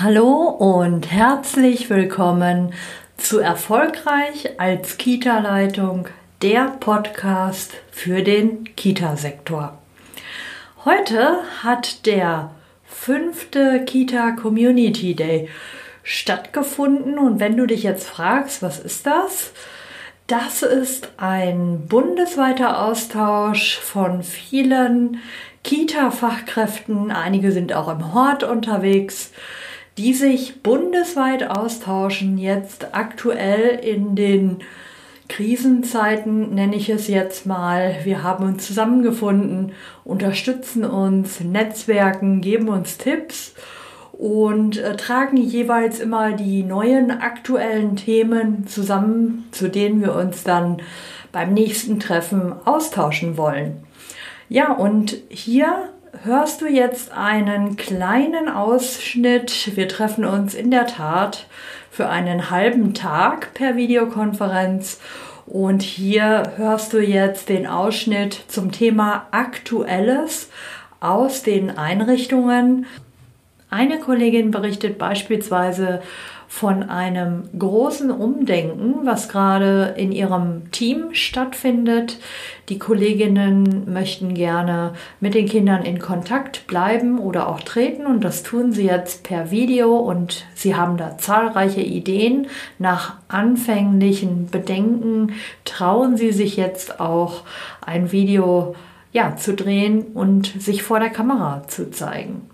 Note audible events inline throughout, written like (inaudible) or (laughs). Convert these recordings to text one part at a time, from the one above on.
Hallo und herzlich willkommen zu Erfolgreich als Kita-Leitung, der Podcast für den Kita-Sektor. Heute hat der fünfte Kita Community Day stattgefunden und wenn du dich jetzt fragst, was ist das? Das ist ein bundesweiter Austausch von vielen Kita-Fachkräften. Einige sind auch im Hort unterwegs die sich bundesweit austauschen, jetzt aktuell in den Krisenzeiten nenne ich es jetzt mal. Wir haben uns zusammengefunden, unterstützen uns, netzwerken, geben uns Tipps und äh, tragen jeweils immer die neuen aktuellen Themen zusammen, zu denen wir uns dann beim nächsten Treffen austauschen wollen. Ja, und hier hörst du jetzt einen kleinen Ausschnitt. Wir treffen uns in der Tat für einen halben Tag per Videokonferenz. Und hier hörst du jetzt den Ausschnitt zum Thema Aktuelles aus den Einrichtungen. Eine Kollegin berichtet beispielsweise von einem großen Umdenken, was gerade in ihrem Team stattfindet. Die Kolleginnen möchten gerne mit den Kindern in Kontakt bleiben oder auch treten und das tun sie jetzt per Video und sie haben da zahlreiche Ideen. Nach anfänglichen Bedenken trauen sie sich jetzt auch ein Video ja, zu drehen und sich vor der Kamera zu zeigen.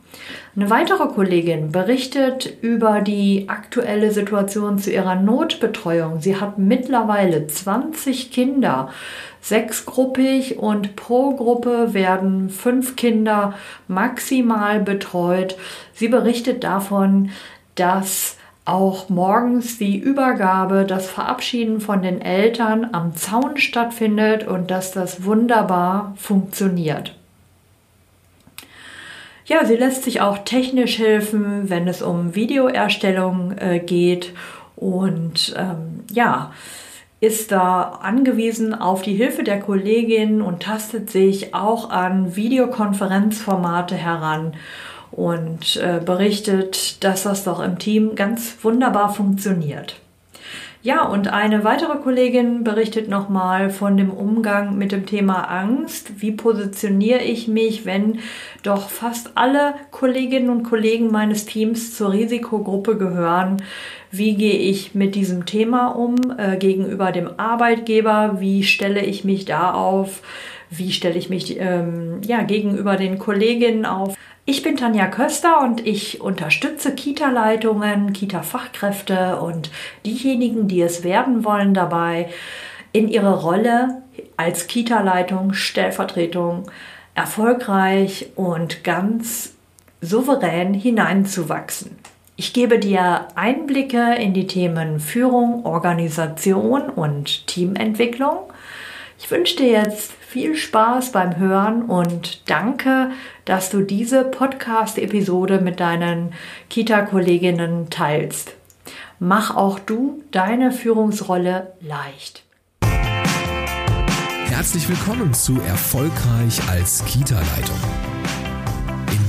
Eine weitere Kollegin berichtet über die aktuelle Situation zu ihrer Notbetreuung. Sie hat mittlerweile 20 Kinder, sechsgruppig und pro Gruppe werden fünf Kinder maximal betreut. Sie berichtet davon, dass auch morgens die Übergabe, das Verabschieden von den Eltern am Zaun stattfindet und dass das wunderbar funktioniert. Ja, sie lässt sich auch technisch helfen, wenn es um Videoerstellung äh, geht und ähm, ja, ist da angewiesen auf die Hilfe der Kollegin und tastet sich auch an Videokonferenzformate heran und äh, berichtet, dass das doch im Team ganz wunderbar funktioniert. Ja, und eine weitere Kollegin berichtet nochmal von dem Umgang mit dem Thema Angst. Wie positioniere ich mich, wenn doch fast alle Kolleginnen und Kollegen meines Teams zur Risikogruppe gehören? Wie gehe ich mit diesem Thema um äh, gegenüber dem Arbeitgeber? Wie stelle ich mich da auf? Wie stelle ich mich ähm, ja, gegenüber den Kolleginnen auf? Ich bin Tanja Köster und ich unterstütze Kita-Leitungen, Kita-Fachkräfte und diejenigen, die es werden wollen, dabei, in ihre Rolle als Kita-Leitung, Stellvertretung erfolgreich und ganz souverän hineinzuwachsen. Ich gebe dir Einblicke in die Themen Führung, Organisation und Teamentwicklung. Ich wünsche dir jetzt viel Spaß beim Hören und danke, dass du diese Podcast-Episode mit deinen Kita-Kolleginnen teilst. Mach auch du deine Führungsrolle leicht. Herzlich willkommen zu Erfolgreich als Kita-Leitung.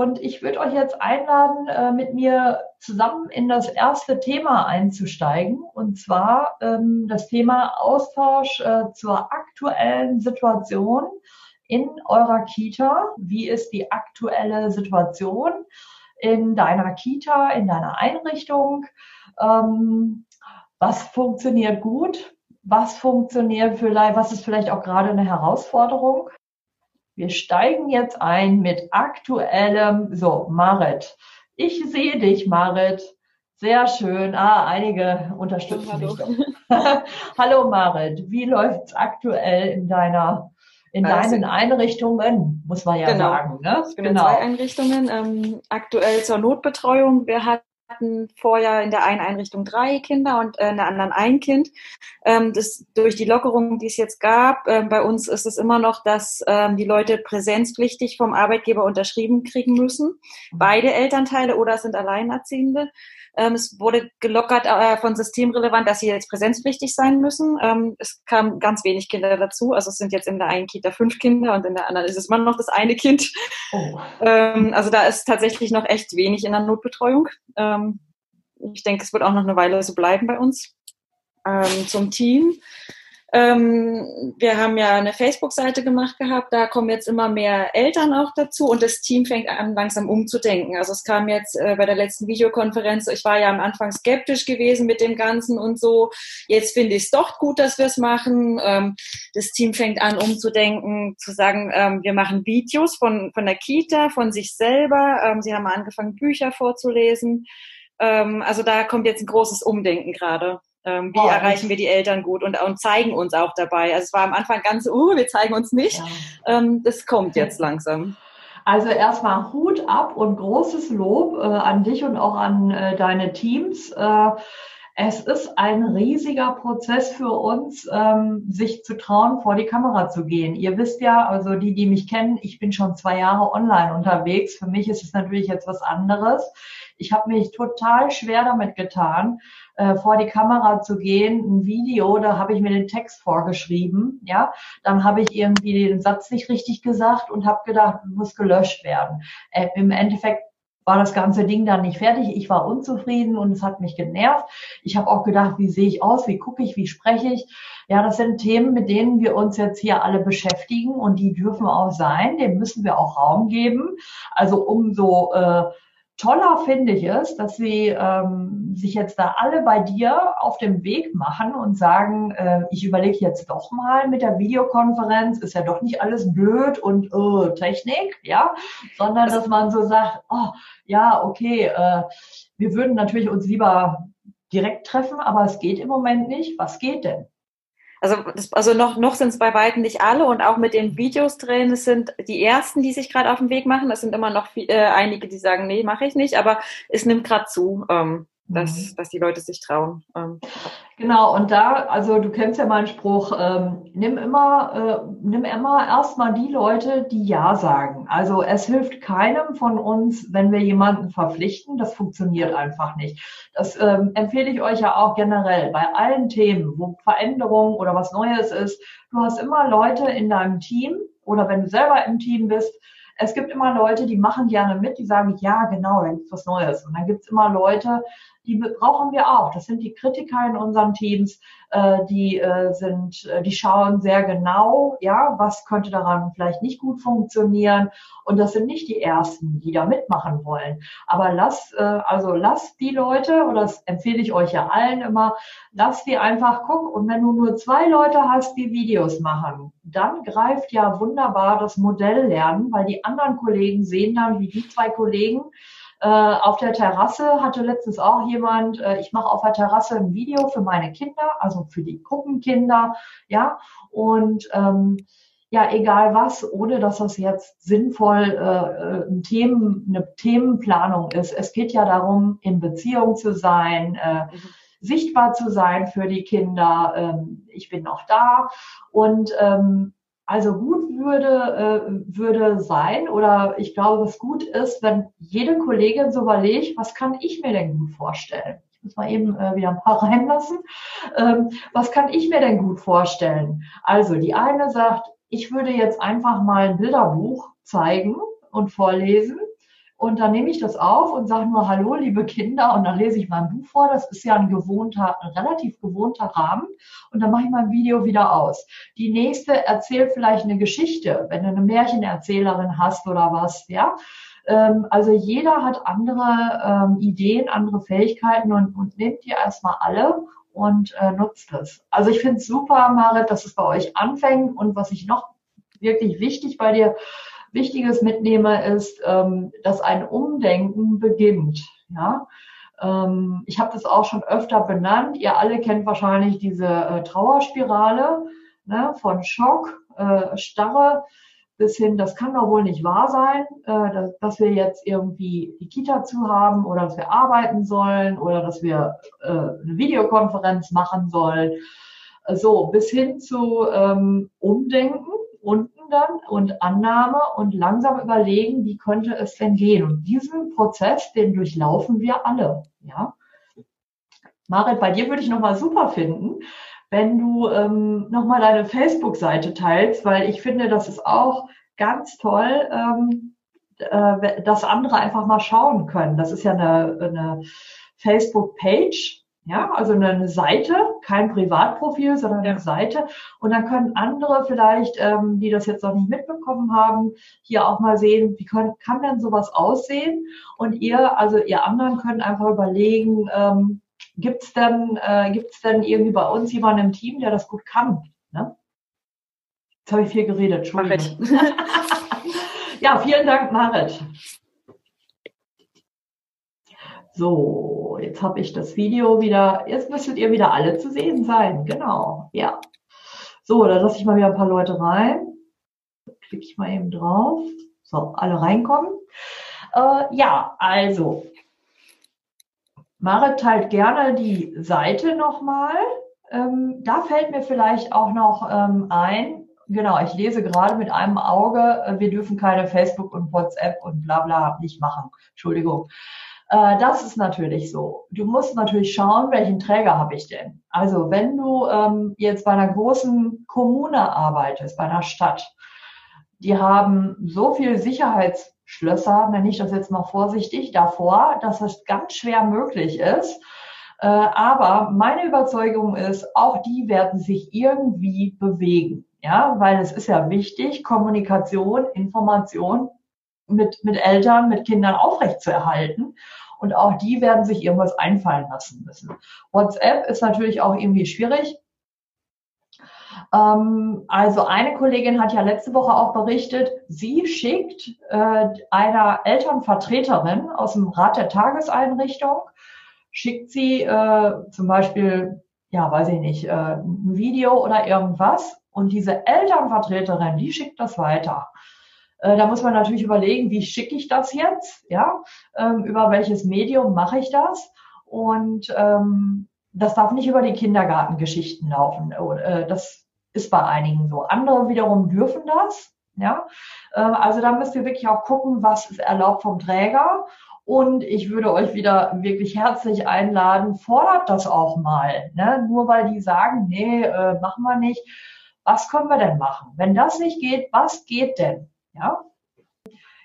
Und ich würde euch jetzt einladen, äh, mit mir zusammen in das erste Thema einzusteigen, und zwar ähm, das Thema Austausch äh, zur aktuellen Situation in eurer Kita. Wie ist die aktuelle Situation? in deiner Kita, in deiner Einrichtung. Ähm, was funktioniert gut? Was funktioniert vielleicht, was ist vielleicht auch gerade eine Herausforderung? Wir steigen jetzt ein mit aktuellem, so, Marit. Ich sehe dich, Marit. Sehr schön. Ah, einige unterstützen Hallo. mich. (laughs) Hallo Marit, wie läuft's aktuell in deiner in also, deinen Einrichtungen, muss man ja genau. sagen. Ne? Genau. zwei Einrichtungen. Ähm, aktuell zur Notbetreuung. Wir hatten hatten vorher in der einen Einrichtung drei Kinder und äh, in der anderen ein Kind. Ähm, das, durch die Lockerung, die es jetzt gab, äh, bei uns ist es immer noch, dass ähm, die Leute präsenzpflichtig vom Arbeitgeber unterschrieben kriegen müssen. Mhm. Beide Elternteile oder sind Alleinerziehende. Ähm, es wurde gelockert äh, von systemrelevant, dass sie jetzt präsenzpflichtig sein müssen. Ähm, es kamen ganz wenig Kinder dazu. Also es sind jetzt in der einen Kita fünf Kinder und in der anderen ist es immer noch das eine Kind. Oh. Ähm, also da ist tatsächlich noch echt wenig in der Notbetreuung. Ähm, ich denke, es wird auch noch eine Weile so bleiben bei uns. Ähm, zum Team. Ähm, wir haben ja eine Facebook-Seite gemacht gehabt, da kommen jetzt immer mehr Eltern auch dazu und das Team fängt an, langsam umzudenken. Also es kam jetzt äh, bei der letzten Videokonferenz, ich war ja am Anfang skeptisch gewesen mit dem Ganzen und so. Jetzt finde ich es doch gut, dass wir es machen. Ähm, das Team fängt an, umzudenken, zu sagen, ähm, wir machen Videos von, von der Kita, von sich selber. Ähm, sie haben angefangen, Bücher vorzulesen. Ähm, also da kommt jetzt ein großes Umdenken gerade. Ähm, wie oh, erreichen wir die Eltern gut und, und zeigen uns auch dabei. Also es war am Anfang ganz, uh, wir zeigen uns nicht. Ja. Ähm, das kommt jetzt langsam. Also erstmal Hut ab und großes Lob äh, an dich und auch an äh, deine Teams. Äh, es ist ein riesiger Prozess für uns, ähm, sich zu trauen, vor die Kamera zu gehen. Ihr wisst ja, also die, die mich kennen, ich bin schon zwei Jahre online unterwegs. Für mich ist es natürlich jetzt was anderes. Ich habe mich total schwer damit getan, äh, vor die Kamera zu gehen, ein Video, da habe ich mir den Text vorgeschrieben, ja, dann habe ich irgendwie den Satz nicht richtig gesagt und habe gedacht, muss gelöscht werden. Äh, Im Endeffekt war das ganze Ding dann nicht fertig. Ich war unzufrieden und es hat mich genervt. Ich habe auch gedacht, wie sehe ich aus, wie gucke ich, wie spreche ich. Ja, das sind Themen, mit denen wir uns jetzt hier alle beschäftigen und die dürfen auch sein, dem müssen wir auch Raum geben. Also umso äh, toller finde ich es, dass sie ähm, sich jetzt da alle bei dir auf dem Weg machen und sagen, äh, ich überlege jetzt doch mal mit der Videokonferenz, ist ja doch nicht alles blöd und äh, Technik, ja, sondern dass man so sagt, oh, ja, okay, äh, wir würden natürlich uns lieber direkt treffen, aber es geht im Moment nicht. Was geht denn? Also, das, also noch, noch sind es bei weitem nicht alle und auch mit den Videos drin, es sind die ersten, die sich gerade auf den Weg machen. Es sind immer noch viel, äh, einige, die sagen, nee, mache ich nicht, aber es nimmt gerade zu. Ähm, dass, mhm. dass die Leute sich trauen. Ähm. Genau, und da, also du kennst ja meinen Spruch, ähm, nimm immer, äh, nimm immer erstmal die Leute, die Ja sagen. Also es hilft keinem von uns, wenn wir jemanden verpflichten. Das funktioniert einfach nicht. Das ähm, empfehle ich euch ja auch generell bei allen Themen, wo Veränderung oder was Neues ist. Du hast immer Leute in deinem Team oder wenn du selber im Team bist, es gibt immer Leute, die machen gerne mit, die sagen, ja, genau, dann gibt's was Neues. Und dann gibt's immer Leute, die brauchen wir auch. Das sind die Kritiker in unseren Teams, äh, die äh, sind, äh, die schauen sehr genau, ja, was könnte daran vielleicht nicht gut funktionieren. Und das sind nicht die ersten, die da mitmachen wollen. Aber lass, äh, also lass die Leute, oder das empfehle ich euch ja allen immer, lass die einfach gucken. Und wenn du nur zwei Leute hast, die Videos machen, dann greift ja wunderbar das Modell lernen, weil die anderen Kollegen sehen dann, wie die zwei Kollegen äh, auf der Terrasse hatte letztens auch jemand, äh, ich mache auf der Terrasse ein Video für meine Kinder, also für die Gruppenkinder, ja, und ähm, ja, egal was, ohne dass das jetzt sinnvoll äh, äh ein Themen, eine Themenplanung ist. Es geht ja darum, in Beziehung zu sein, äh, mhm. sichtbar zu sein für die Kinder. Ähm, ich bin noch da und ähm, also gut würde, äh, würde sein, oder ich glaube, was gut ist, wenn jede Kollegin so überlegt, was kann ich mir denn gut vorstellen? Ich muss mal eben äh, wieder ein paar (laughs) reinlassen. Ähm, was kann ich mir denn gut vorstellen? Also die eine sagt, ich würde jetzt einfach mal ein Bilderbuch zeigen und vorlesen und dann nehme ich das auf und sage nur Hallo, liebe Kinder, und dann lese ich mein Buch vor. Das ist ja ein gewohnter, ein relativ gewohnter Rahmen. Und dann mache ich mein Video wieder aus. Die nächste erzählt vielleicht eine Geschichte, wenn du eine Märchenerzählerin hast oder was, ja. Ähm, also jeder hat andere ähm, Ideen, andere Fähigkeiten und, und nimmt die erstmal alle und äh, nutzt es. Also ich finde es super, Marit, dass es bei euch anfängt und was ich noch wirklich wichtig bei dir Wichtiges mitnehme, ist, ähm, dass ein Umdenken beginnt. Ja, ähm, ich habe das auch schon öfter benannt. Ihr alle kennt wahrscheinlich diese äh, Trauerspirale ne, von Schock, äh, Starre bis hin, das kann doch wohl nicht wahr sein, äh, dass, dass, wir jetzt irgendwie die Kita zu haben oder dass wir arbeiten sollen oder dass wir äh, eine Videokonferenz machen sollen. So, bis hin zu ähm, Umdenken unten dann und Annahme und langsam überlegen, wie könnte es denn gehen. Und diesen Prozess, den durchlaufen wir alle. Ja. Marit, bei dir würde ich nochmal super finden, wenn du ähm, nochmal deine Facebook-Seite teilst, weil ich finde, das ist auch ganz toll, ähm, äh, dass andere einfach mal schauen können. Das ist ja eine, eine Facebook-Page, ja, also eine Seite, kein Privatprofil, sondern eine Seite. Und dann können andere vielleicht, ähm, die das jetzt noch nicht mitbekommen haben, hier auch mal sehen, wie kann, kann denn sowas aussehen? Und ihr, also ihr anderen könnt einfach überlegen, ähm, Gibt es denn, äh, gibt's denn irgendwie bei uns jemanden im Team, der das gut kann? Ne? Jetzt habe ich viel geredet, Entschuldigung. (laughs) ja, vielen Dank, Marit. So, jetzt habe ich das Video wieder, jetzt müsstet ihr wieder alle zu sehen sein, genau, ja. So, da lasse ich mal wieder ein paar Leute rein. Klicke ich mal eben drauf. So, alle reinkommen. Äh, ja, also, Marit teilt gerne die Seite nochmal. Ähm, da fällt mir vielleicht auch noch ähm, ein, genau, ich lese gerade mit einem Auge, äh, wir dürfen keine Facebook und WhatsApp und bla bla nicht machen. Entschuldigung. Äh, das ist natürlich so. Du musst natürlich schauen, welchen Träger habe ich denn. Also wenn du ähm, jetzt bei einer großen Kommune arbeitest, bei einer Stadt, die haben so viel Sicherheits Schlösser, nenne ich das jetzt mal vorsichtig, davor, dass es ganz schwer möglich ist. Äh, aber meine Überzeugung ist, auch die werden sich irgendwie bewegen. Ja, weil es ist ja wichtig, Kommunikation, Information mit, mit Eltern, mit Kindern aufrechtzuerhalten. Und auch die werden sich irgendwas einfallen lassen müssen. WhatsApp ist natürlich auch irgendwie schwierig. Ähm, also eine Kollegin hat ja letzte Woche auch berichtet, sie schickt äh, einer Elternvertreterin aus dem Rat der Tageseinrichtung, schickt sie äh, zum Beispiel, ja, weiß ich nicht, äh, ein Video oder irgendwas. Und diese Elternvertreterin, die schickt das weiter. Äh, da muss man natürlich überlegen, wie schicke ich das jetzt? Ja, ähm, über welches Medium mache ich das? Und ähm, das darf nicht über die Kindergartengeschichten laufen. Äh, das ist bei einigen so. Andere wiederum dürfen das. Ja, ähm, also da müsst ihr wirklich auch gucken, was ist erlaubt vom Träger. Und ich würde euch wieder wirklich herzlich einladen, fordert das auch mal. Ne? Nur weil die sagen, nee, äh, machen wir nicht. Was können wir denn machen? Wenn das nicht geht, was geht denn? Ja,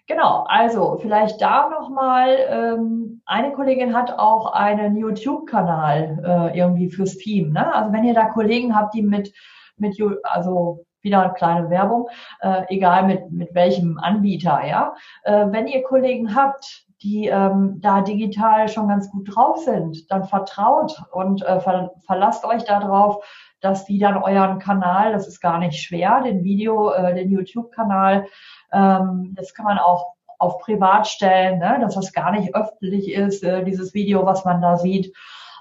Genau, also vielleicht da nochmal, ähm, eine Kollegin hat auch einen YouTube-Kanal äh, irgendwie fürs Team. Ne? Also wenn ihr da Kollegen habt, die mit, mit also wieder eine kleine Werbung, äh, egal mit, mit welchem Anbieter, ja. Äh, wenn ihr Kollegen habt, die ähm, da digital schon ganz gut drauf sind, dann vertraut und äh, ver verlasst euch darauf, dass die dann euren Kanal, das ist gar nicht schwer, den Video, äh, den YouTube-Kanal ähm, das kann man auch auf privat stellen, ne, dass das gar nicht öffentlich ist, äh, dieses Video, was man da sieht.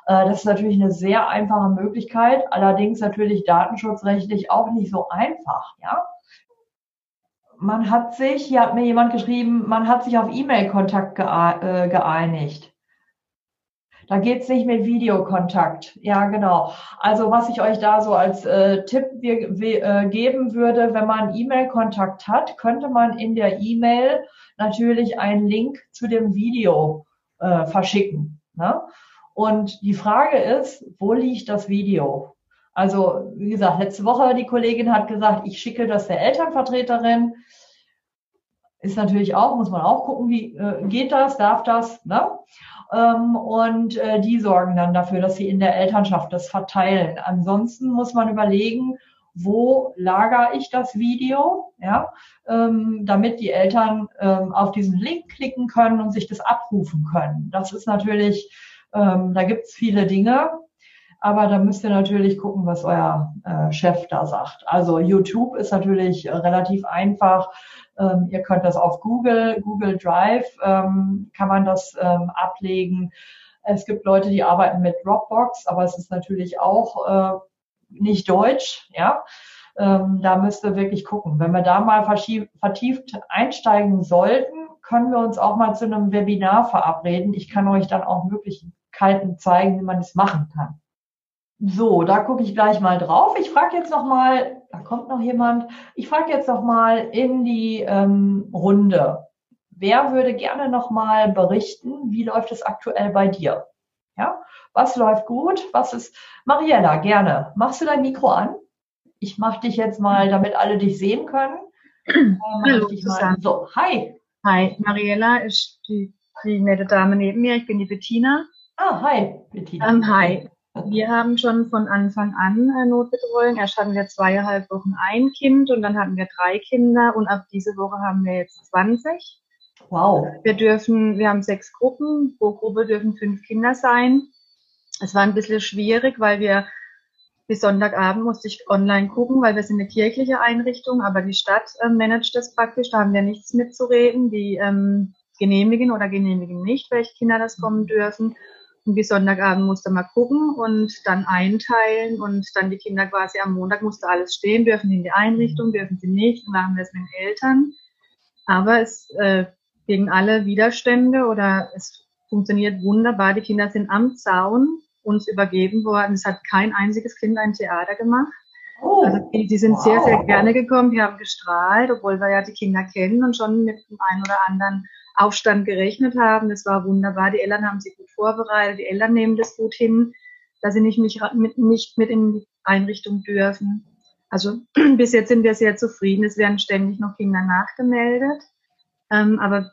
Äh, das ist natürlich eine sehr einfache Möglichkeit, allerdings natürlich datenschutzrechtlich auch nicht so einfach, ja. Man hat sich, hier hat mir jemand geschrieben, man hat sich auf E-Mail-Kontakt äh, geeinigt. Da geht's nicht mit Videokontakt. Ja, genau. Also was ich euch da so als äh, Tipp wir, wir, äh, geben würde, wenn man E-Mail-Kontakt hat, könnte man in der E-Mail natürlich einen Link zu dem Video äh, verschicken. Ne? Und die Frage ist, wo liegt das Video? Also, wie gesagt, letzte Woche die Kollegin hat gesagt, ich schicke das der Elternvertreterin. Ist natürlich auch, muss man auch gucken, wie äh, geht das, darf das, ne? Ähm, und äh, die sorgen dann dafür, dass sie in der Elternschaft das verteilen. Ansonsten muss man überlegen, wo lagere ich das Video, ja, ähm, damit die Eltern ähm, auf diesen Link klicken können und sich das abrufen können. Das ist natürlich, ähm, da gibt's viele Dinge, aber da müsst ihr natürlich gucken, was euer äh, Chef da sagt. Also YouTube ist natürlich relativ einfach. Ähm, ihr könnt das auf Google, Google Drive ähm, kann man das ähm, ablegen. Es gibt Leute, die arbeiten mit Dropbox, aber es ist natürlich auch äh, nicht deutsch, ja. ähm, da müsst ihr wirklich gucken. Wenn wir da mal vertieft einsteigen sollten, können wir uns auch mal zu einem Webinar verabreden. Ich kann euch dann auch Möglichkeiten zeigen, wie man das machen kann. So, da gucke ich gleich mal drauf. Ich frage jetzt noch mal, da kommt noch jemand. Ich frage jetzt noch mal in die ähm, Runde. Wer würde gerne noch mal berichten, wie läuft es aktuell bei dir? Ja, was läuft gut? Was ist Mariella? Gerne. Machst du dein Mikro an? Ich mache dich jetzt mal, damit alle dich sehen können. (clears throat) Ähm, Hallo, mal. So, hi. Hi, Mariella ist die, die nette Dame neben mir. Ich bin die Bettina. Ah, hi, Bettina. Ähm, hi. Wir haben schon von Anfang an äh, Notbetreuung. Erst hatten wir zweieinhalb Wochen ein Kind und dann hatten wir drei Kinder und ab diese Woche haben wir jetzt 20. Wow. Wir dürfen, wir haben sechs Gruppen. Pro Gruppe dürfen fünf Kinder sein. Es war ein bisschen schwierig, weil wir bis Sonntagabend musste ich online gucken, weil wir sind eine kirchliche Einrichtung, aber die Stadt äh, managt das praktisch. Da haben wir nichts mitzureden. Die ähm, genehmigen oder genehmigen nicht, welche Kinder das kommen dürfen. Und bis Sonntagabend musste man gucken und dann einteilen und dann die Kinder quasi am Montag musste alles stehen, dürfen sie in die Einrichtung, dürfen sie nicht. Haben wir es mit den Eltern. Aber es äh, gegen alle Widerstände oder es funktioniert wunderbar. Die Kinder sind am Zaun uns übergeben worden. Es hat kein einziges Kind ein Theater gemacht. Oh, also die, die sind wow. sehr, sehr gerne gekommen. Die haben gestrahlt, obwohl wir ja die Kinder kennen und schon mit dem einen oder anderen Aufstand gerechnet haben. Das war wunderbar. Die Eltern haben sich gut vorbereitet. Die Eltern nehmen das gut hin, dass sie nicht, mich, mit, nicht mit in die Einrichtung dürfen. Also (clears throat) bis jetzt sind wir sehr zufrieden. Es werden ständig noch Kinder nachgemeldet. Ähm, aber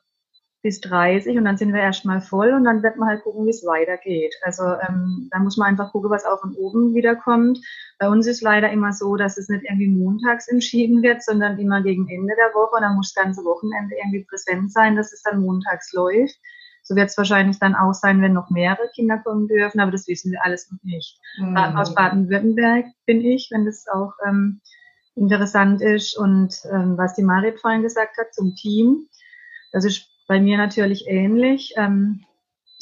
bis 30 und dann sind wir erstmal voll und dann wird man halt gucken, wie es weitergeht. Also ähm, da muss man einfach gucken, was auch von oben wiederkommt. Bei uns ist leider immer so, dass es nicht irgendwie montags entschieden wird, sondern immer gegen Ende der Woche. Und dann muss das ganze Wochenende irgendwie präsent sein, dass es dann montags läuft. So wird es wahrscheinlich dann auch sein, wenn noch mehrere Kinder kommen dürfen, aber das wissen wir alles noch nicht. Mhm. Aus Baden-Württemberg bin ich, wenn das auch ähm, interessant ist. Und ähm, was die Marit vorhin gesagt hat zum Team, das ist bei mir natürlich ähnlich. Ähm,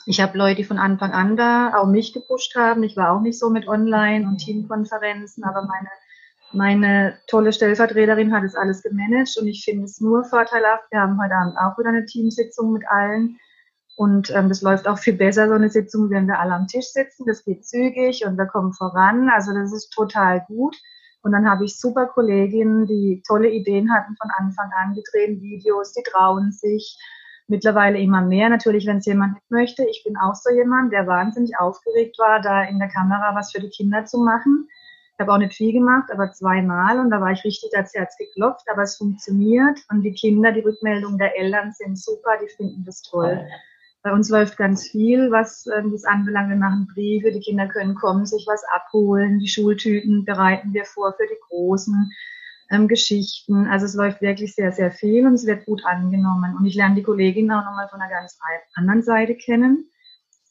ich habe Leute, die von Anfang an da auch mich gepusht haben. Ich war auch nicht so mit Online- und Teamkonferenzen, aber meine, meine tolle Stellvertreterin hat es alles gemanagt und ich finde es nur vorteilhaft. Wir haben heute Abend auch wieder eine Teamsitzung mit allen. Und ähm, das läuft auch viel besser, so eine Sitzung, wenn wir alle am Tisch sitzen. Das geht zügig und wir kommen voran. Also das ist total gut. Und dann habe ich super Kolleginnen, die tolle Ideen hatten von Anfang an. Die drehen Videos, die trauen sich mittlerweile immer mehr. Natürlich, wenn es jemand nicht möchte. Ich bin auch so jemand, der wahnsinnig aufgeregt war, da in der Kamera was für die Kinder zu machen. Ich habe auch nicht viel gemacht, aber zweimal und da war ich richtig als Herz geklopft, aber es funktioniert und die Kinder, die Rückmeldungen der Eltern sind super, die finden das toll. Bei uns läuft ganz viel, was äh, das anbelangt. Wir machen Briefe, die Kinder können kommen, sich was abholen, die Schultüten bereiten wir vor für die Großen ähm, Geschichten. Also es läuft wirklich sehr, sehr viel und es wird gut angenommen. Und ich lerne die Kolleginnen auch nochmal von einer ganz anderen Seite kennen.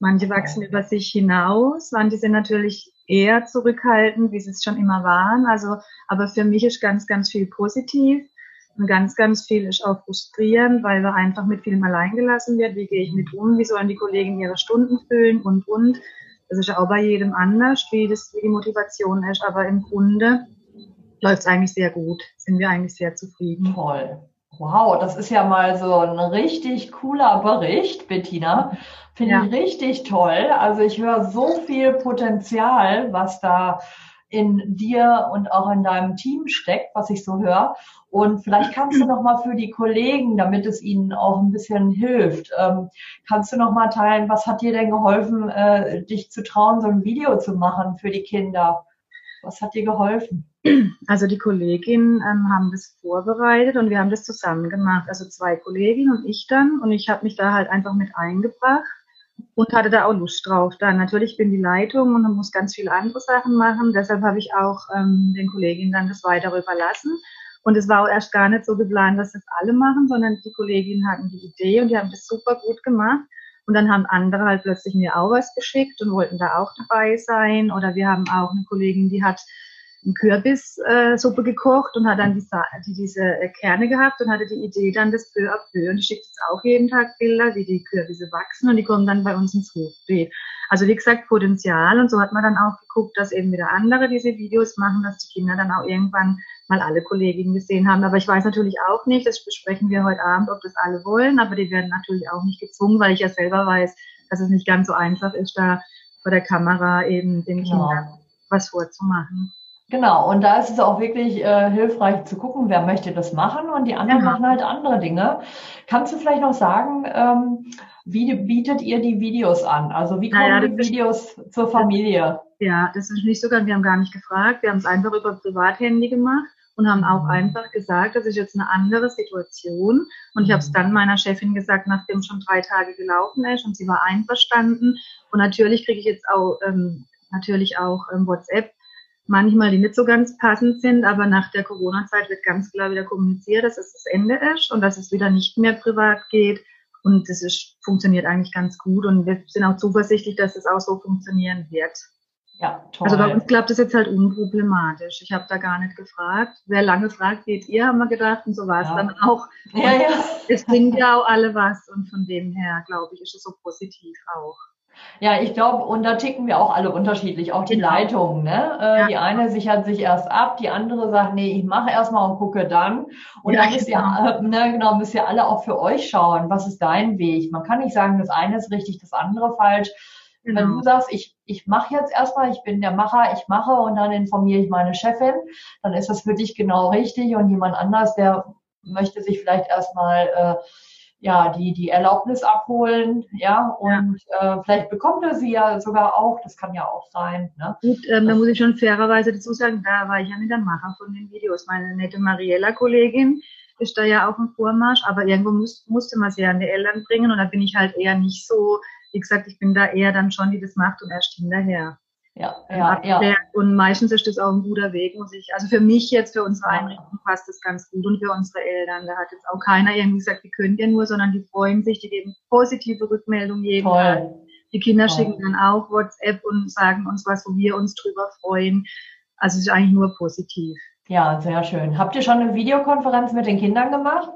Manche wachsen über sich hinaus, manche sind natürlich eher zurückhaltend, wie sie es schon immer waren. Also, aber für mich ist ganz, ganz viel positiv. Und ganz, ganz viel ist auch frustrierend, weil wir einfach mit vielem allein gelassen wird. Wie gehe ich mit um? Wie sollen die Kollegen ihre Stunden füllen? Und, und. Das ist ja auch bei jedem anders, wie, das, wie die Motivation ist. Aber im Grunde läuft es eigentlich sehr gut. Sind wir eigentlich sehr zufrieden. Toll. Wow, das ist ja mal so ein richtig cooler Bericht, Bettina. Finde ja. ich richtig toll. Also ich höre so viel Potenzial, was da in dir und auch in deinem Team steckt, was ich so höre. Und vielleicht kannst du noch mal für die Kollegen, damit es ihnen auch ein bisschen hilft, ähm, kannst du noch mal teilen, was hat dir denn geholfen, äh, dich zu trauen, so ein Video zu machen für die Kinder? Was hat dir geholfen? Also die Kolleginnen ähm, haben das vorbereitet und wir haben das zusammen gemacht. Also zwei Kolleginnen und ich dann. Und ich habe mich da halt einfach mit eingebracht und hatte da auch Lust drauf. Dann natürlich bin die Leitung und muss ganz viele andere Sachen machen. Deshalb habe ich auch ähm, den Kolleginnen dann das weitere überlassen. Und es war auch erst gar nicht so geplant, dass das alle machen, sondern die Kolleginnen hatten die Idee und die haben das super gut gemacht. Und dann haben andere halt plötzlich mir auch was geschickt und wollten da auch dabei sein. Oder wir haben auch eine Kollegin, die hat eine Kürbissuppe äh, gekocht und hat dann die, die, diese äh, Kerne gehabt und hatte die Idee dann das peu à peu. Und die schickt jetzt auch jeden Tag Bilder, wie die Kürbisse wachsen und die kommen dann bei uns ins Hochbeet. Also wie gesagt, Potenzial und so hat man dann auch geguckt, dass eben wieder andere diese Videos machen, dass die Kinder dann auch irgendwann mal alle Kolleginnen gesehen haben. Aber ich weiß natürlich auch nicht, das besprechen wir heute Abend, ob das alle wollen, aber die werden natürlich auch nicht gezwungen, weil ich ja selber weiß, dass es nicht ganz so einfach ist, da vor der Kamera eben den genau. Kindern was vorzumachen. Genau, und da ist es auch wirklich äh, hilfreich zu gucken, wer möchte das machen und die anderen ja. machen halt andere Dinge. Kannst du vielleicht noch sagen, ähm, wie bietet ihr die Videos an? Also wie kommen naja, die Videos ist, zur Familie? Ja, das ist nicht sogar, wir haben gar nicht gefragt, wir haben es einfach über Privathandy gemacht und haben auch mhm. einfach gesagt, das ist jetzt eine andere Situation. Und ich habe es mhm. dann meiner Chefin gesagt, nachdem schon drei Tage gelaufen ist und sie war einverstanden. Und natürlich kriege ich jetzt auch ähm, natürlich auch ähm, WhatsApp manchmal, die nicht so ganz passend sind, aber nach der Corona-Zeit wird ganz klar wieder kommuniziert, dass es das Ende ist und dass es wieder nicht mehr privat geht. Und das ist, funktioniert eigentlich ganz gut und wir sind auch zuversichtlich, dass es auch so funktionieren wird. Ja, toll. Also bei uns klappt es jetzt halt unproblematisch. Ich habe da gar nicht gefragt. Wer lange fragt, geht ihr, haben wir gedacht. Und so war es ja. dann auch. Ja, ja. Es bringt ja auch alle was. Und von dem her, glaube ich, ist es so positiv auch. Ja, ich glaube, und da ticken wir auch alle unterschiedlich, auch die genau. Leitungen. Ne? Äh, ja. Die eine sichert sich erst ab, die andere sagt, nee, ich mache erstmal und gucke dann. Und ja, dann müsst ihr, genau. ne, genau, müsst ihr alle auch für euch schauen, was ist dein Weg. Man kann nicht sagen, das eine ist richtig, das andere falsch. Genau. Wenn du sagst, ich, ich mache jetzt erstmal, ich bin der Macher, ich mache und dann informiere ich meine Chefin, dann ist das für dich genau richtig und jemand anders, der möchte sich vielleicht erstmal äh, ja, die, die Erlaubnis abholen, ja, und ja. Äh, vielleicht bekommt er sie ja sogar auch, das kann ja auch sein. Ne? Gut, ähm, da muss ich schon fairerweise dazu sagen, da war ich ja nicht der Macher von den Videos. Meine nette Mariella-Kollegin ist da ja auf dem Vormarsch, aber irgendwo muss, musste man sie ja an die Eltern bringen und da bin ich halt eher nicht so, wie gesagt, ich bin da eher dann schon, die das macht und erst hinterher ja, ja, ja. Und meistens ist das auch ein guter Weg, muss ich. Also für mich jetzt, für unsere Einrichtung passt das ganz gut und für unsere Eltern. Da hat jetzt auch keiner irgendwie gesagt, die können ja nur, sondern die freuen sich, die geben positive Rückmeldungen jeden Tag. Die Kinder Toll. schicken dann auch WhatsApp und sagen uns was, wo wir uns drüber freuen. Also es ist eigentlich nur positiv. Ja, sehr schön. Habt ihr schon eine Videokonferenz mit den Kindern gemacht?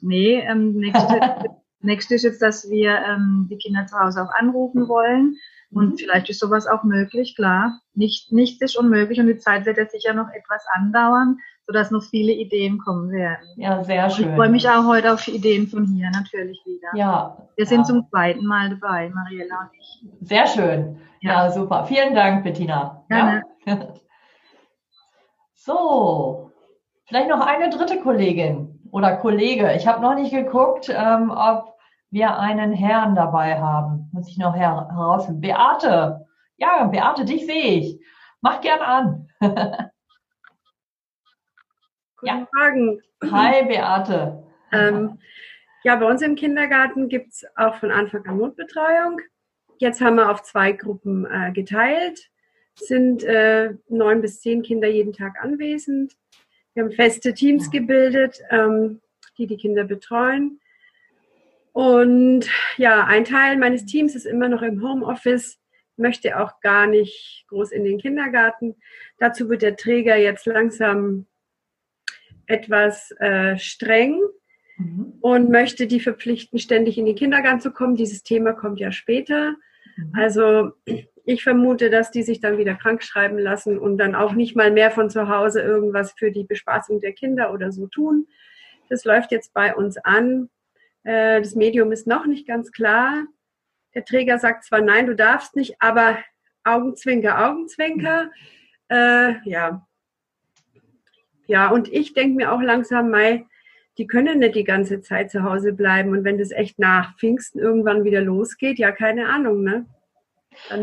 Nee, ähm, nächste, (laughs) nächste ist jetzt, dass wir ähm, die Kinder zu Hause auch anrufen wollen und mhm. vielleicht ist sowas auch möglich, klar. Nicht, nichts ist unmöglich und die Zeit wird ja sicher noch etwas andauern, sodass noch viele Ideen kommen werden. Ja, sehr schön. ich freue mich auch heute auf Ideen von hier natürlich wieder. Ja. Wir sind ja. zum zweiten Mal dabei, Mariella und ich. Sehr schön. Ja, ja super. Vielen Dank, Bettina. Gerne. Ja. (laughs) So, vielleicht noch eine dritte Kollegin oder Kollege. Ich habe noch nicht geguckt, ähm, ob wir einen Herrn dabei haben. Muss ich noch her herausfinden. Beate. Ja, Beate, dich sehe ich. Mach gern an. (laughs) Guten ja. Morgen. Hi, Beate. Ähm, ja, bei uns im Kindergarten gibt es auch von Anfang an Notbetreuung. Jetzt haben wir auf zwei Gruppen äh, geteilt. Sind äh, neun bis zehn Kinder jeden Tag anwesend. Wir haben feste Teams gebildet, ähm, die die Kinder betreuen. Und ja, ein Teil meines Teams ist immer noch im Homeoffice, möchte auch gar nicht groß in den Kindergarten. Dazu wird der Träger jetzt langsam etwas äh, streng mhm. und möchte die verpflichten, ständig in den Kindergarten zu kommen. Dieses Thema kommt ja später. Mhm. Also ich vermute, dass die sich dann wieder krank schreiben lassen und dann auch nicht mal mehr von zu Hause irgendwas für die Bespaßung der Kinder oder so tun. Das läuft jetzt bei uns an äh, das Medium ist noch nicht ganz klar. Der Träger sagt zwar, nein, du darfst nicht, aber Augenzwinker, Augenzwinker. Äh, ja. Ja, und ich denke mir auch langsam, Mai, die können nicht die ganze Zeit zu Hause bleiben. Und wenn das echt nach Pfingsten irgendwann wieder losgeht, ja, keine Ahnung, ne?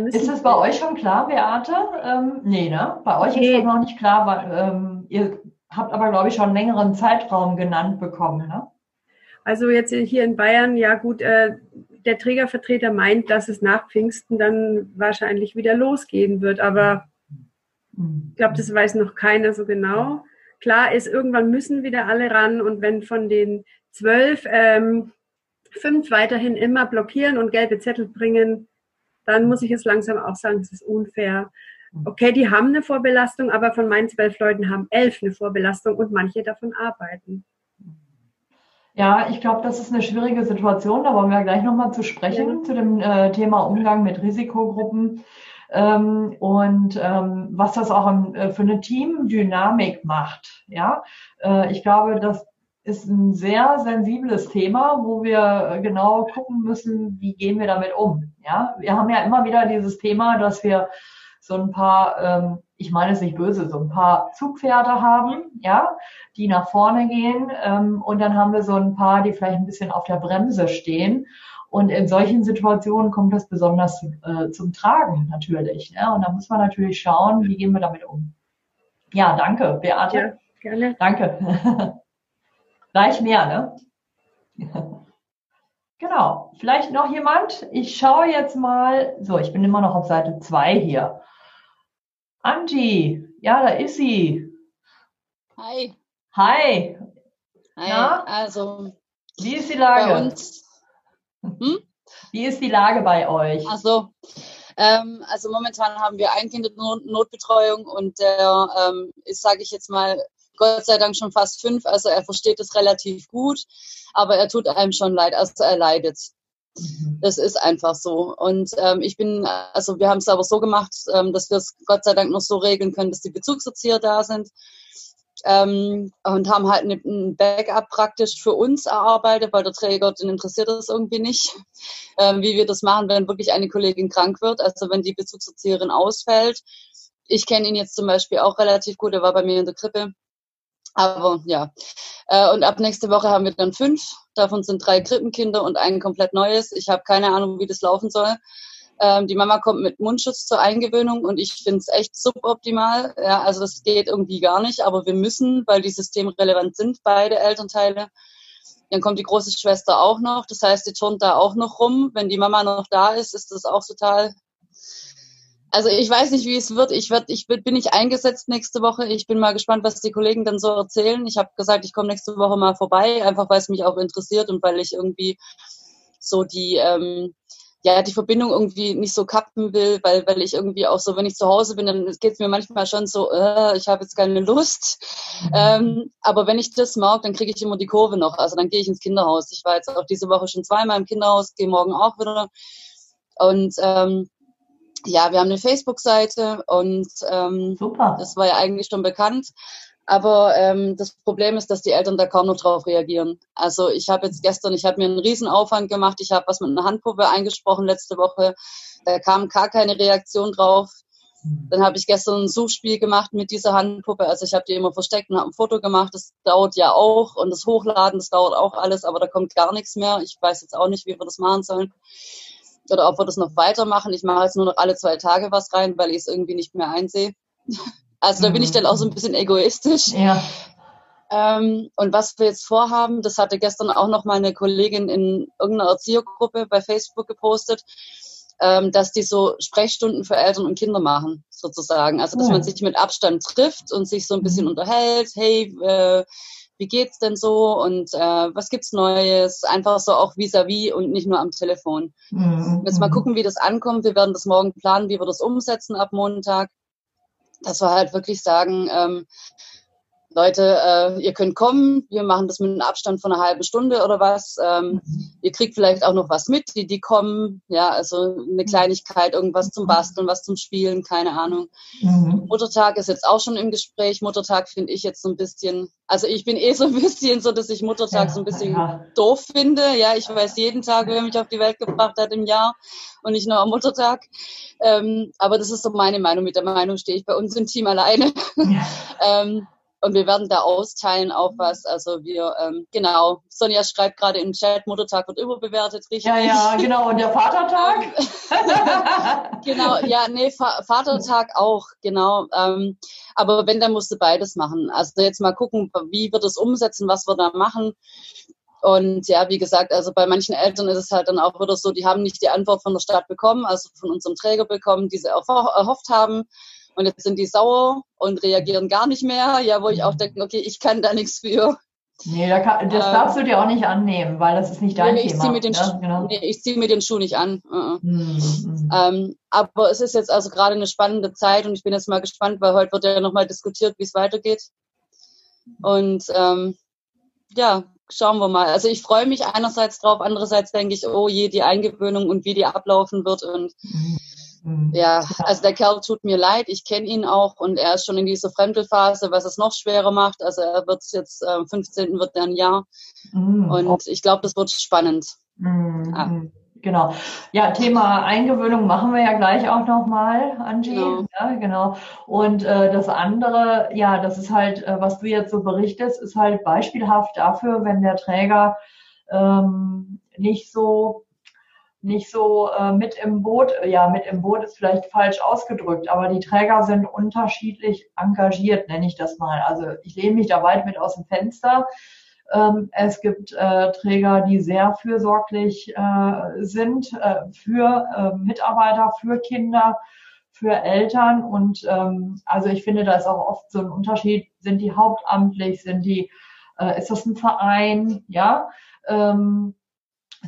ist das bei euch schon klar, Beate? Ähm, nee, ne? Bei euch nee. ist das noch nicht klar, weil ähm, ihr habt aber, glaube ich, schon einen längeren Zeitraum genannt bekommen, ne? Also jetzt hier in Bayern, ja gut, äh, der Trägervertreter meint, dass es nach Pfingsten dann wahrscheinlich wieder losgehen wird, aber ich glaube, das weiß noch keiner so genau. Klar ist, irgendwann müssen wieder alle ran und wenn von den zwölf ähm, fünf weiterhin immer blockieren und gelbe Zettel bringen, dann muss ich es langsam auch sagen, es ist unfair. okay, die haben eine Vorbelastung, aber von meinen zwölf Leuten haben elf eine Vorbelastung und manche davon arbeiten. Ja, ich glaube, das ist eine schwierige Situation. Da wollen wir gleich nochmal zu sprechen, ja. zu dem äh, Thema Umgang mit Risikogruppen ähm, und ähm, was das auch im, äh, für eine Teamdynamik macht. Ja, äh, ich glaube, das ist ein sehr sensibles Thema, wo wir genau gucken müssen, wie gehen wir damit um. Ja, wir haben ja immer wieder dieses Thema, dass wir so ein paar, ähm, ich meine es nicht böse, so ein paar Zugpferde haben, ja, die nach vorne gehen ähm, und dann haben wir so ein paar, die vielleicht ein bisschen auf der Bremse stehen. Und in solchen Situationen kommt das besonders äh, zum Tragen natürlich. Ne? Und da muss man natürlich schauen, wie gehen wir damit um. Ja, danke, Beate. Ja, gerne. Danke. (laughs) Gleich mehr, ne? (laughs) genau. Vielleicht noch jemand? Ich schaue jetzt mal. So, ich bin immer noch auf Seite 2 hier. Angie, ja, da ist sie. Hi. Hi. Hi. Na? Also, wie ist die Lage? Bei uns. Hm? Wie ist die Lage bei euch? Also, ähm, also momentan haben wir ein Kind in Notbetreuung und der ähm, ist, sage ich jetzt mal, Gott sei Dank schon fast fünf, also er versteht es relativ gut, aber er tut einem schon leid, also er leidet. Mhm. Das ist einfach so. Und ähm, ich bin, also wir haben es aber so gemacht, ähm, dass wir es Gott sei Dank noch so regeln können, dass die Bezugserzieher da sind. Ähm, und haben halt ein Backup praktisch für uns erarbeitet, weil der Träger, den interessiert das irgendwie nicht, (laughs) ähm, wie wir das machen, wenn wirklich eine Kollegin krank wird, also wenn die Bezugserzieherin ausfällt. Ich kenne ihn jetzt zum Beispiel auch relativ gut, er war bei mir in der Krippe. Aber ja, äh, und ab nächste Woche haben wir dann fünf. Davon sind drei Krippenkinder und ein komplett neues. Ich habe keine Ahnung, wie das laufen soll. Ähm, die Mama kommt mit Mundschutz zur Eingewöhnung und ich finde es echt suboptimal. Ja, also das geht irgendwie gar nicht, aber wir müssen, weil die systemrelevant sind, beide Elternteile. Dann kommt die große Schwester auch noch. Das heißt, die turnt da auch noch rum. Wenn die Mama noch da ist, ist das auch total also ich weiß nicht, wie es wird. Ich, werd, ich bin nicht eingesetzt nächste Woche. Ich bin mal gespannt, was die Kollegen dann so erzählen. Ich habe gesagt, ich komme nächste Woche mal vorbei, einfach weil es mich auch interessiert und weil ich irgendwie so die ähm, ja die Verbindung irgendwie nicht so kappen will, weil weil ich irgendwie auch so, wenn ich zu Hause bin, dann geht es mir manchmal schon so, äh, ich habe jetzt keine Lust. Ähm, aber wenn ich das mag, dann kriege ich immer die Kurve noch. Also dann gehe ich ins Kinderhaus. Ich war jetzt auch diese Woche schon zweimal im Kinderhaus, gehe morgen auch wieder. Und ähm, ja, wir haben eine Facebook-Seite und ähm, Super. das war ja eigentlich schon bekannt. Aber ähm, das Problem ist, dass die Eltern da kaum noch drauf reagieren. Also ich habe jetzt gestern, ich habe mir einen Riesenaufwand gemacht, ich habe was mit einer Handpuppe eingesprochen letzte Woche, da kam gar keine Reaktion drauf. Dann habe ich gestern ein Suchspiel gemacht mit dieser Handpuppe. Also ich habe die immer versteckt und habe ein Foto gemacht. Das dauert ja auch und das Hochladen, das dauert auch alles, aber da kommt gar nichts mehr. Ich weiß jetzt auch nicht, wie wir das machen sollen oder ob wir das noch weitermachen. Ich mache jetzt nur noch alle zwei Tage was rein, weil ich es irgendwie nicht mehr einsehe. (laughs) Also da bin ich dann auch so ein bisschen egoistisch. Ja. Ähm, und was wir jetzt vorhaben, das hatte gestern auch noch meine Kollegin in irgendeiner Erziehergruppe bei Facebook gepostet, ähm, dass die so Sprechstunden für Eltern und Kinder machen, sozusagen. Also dass ja. man sich mit Abstand trifft und sich so ein bisschen mhm. unterhält. Hey, äh, wie geht's denn so und äh, was gibt's Neues? Einfach so auch vis-à-vis -vis und nicht nur am Telefon. Mhm. Jetzt mal gucken, wie das ankommt. Wir werden das morgen planen, wie wir das umsetzen ab Montag. Dass wir halt wirklich sagen, ähm, Leute, äh, ihr könnt kommen, wir machen das mit einem Abstand von einer halben Stunde oder was. Ähm. Ihr kriegt vielleicht auch noch was mit, die, die kommen, ja, also eine Kleinigkeit, irgendwas zum Basteln, was zum Spielen, keine Ahnung. Mhm. Muttertag ist jetzt auch schon im Gespräch. Muttertag finde ich jetzt so ein bisschen, also ich bin eh so ein bisschen so, dass ich Muttertag ja, so ein bisschen ja. doof finde. Ja, ich weiß jeden Tag, wer mich auf die Welt gebracht hat im Jahr und nicht nur am Muttertag. Ähm, aber das ist so meine Meinung. Mit der Meinung stehe ich bei uns im Team alleine. Ja. (laughs) ähm, und wir werden da austeilen auch was. Also wir, ähm, genau, Sonja schreibt gerade im Chat, Muttertag wird überbewertet, richtig? Ja, ja, genau. Und der Vatertag? (laughs) genau, ja, nee, Va Vatertag auch, genau. Ähm, aber wenn, dann musst du beides machen. Also jetzt mal gucken, wie wird es umsetzen, was wir da machen. Und ja, wie gesagt, also bei manchen Eltern ist es halt dann auch wieder so, die haben nicht die Antwort von der Stadt bekommen, also von unserem Träger bekommen, die sie erhofft haben. Und jetzt sind die sauer und reagieren gar nicht mehr. Ja, wo ich auch denke, okay, ich kann da nichts für. Nee, da kann, das ähm, darfst du dir auch nicht annehmen, weil das ist nicht dein nee, Thema. Ich zieh mir den, ne? genau. nee, ich ziehe mir den Schuh nicht an. Uh -uh. Ähm, aber es ist jetzt also gerade eine spannende Zeit und ich bin jetzt mal gespannt, weil heute wird ja nochmal diskutiert, wie es weitergeht. Und ähm, ja, schauen wir mal. Also ich freue mich einerseits drauf, andererseits denke ich, oh je, die Eingewöhnung und wie die ablaufen wird und mhm. Mhm. Ja, also der Kerl tut mir leid, ich kenne ihn auch und er ist schon in dieser Fremdelphase, was es noch schwerer macht. Also er wird jetzt, äh, 15. wird er ein Jahr mhm. und ich glaube, das wird spannend. Mhm. Ja. Genau. Ja, Thema Eingewöhnung machen wir ja gleich auch nochmal, Angie. Genau. Ja, genau. Und äh, das andere, ja, das ist halt, äh, was du jetzt so berichtest, ist halt beispielhaft dafür, wenn der Träger ähm, nicht so nicht so äh, mit im Boot, ja, mit im Boot ist vielleicht falsch ausgedrückt, aber die Träger sind unterschiedlich engagiert, nenne ich das mal. Also ich lehne mich da weit mit aus dem Fenster. Ähm, es gibt äh, Träger, die sehr fürsorglich äh, sind äh, für äh, Mitarbeiter, für Kinder, für Eltern. Und ähm, also ich finde, da ist auch oft so ein Unterschied, sind die hauptamtlich, sind die, äh, ist das ein Verein, ja? Ähm,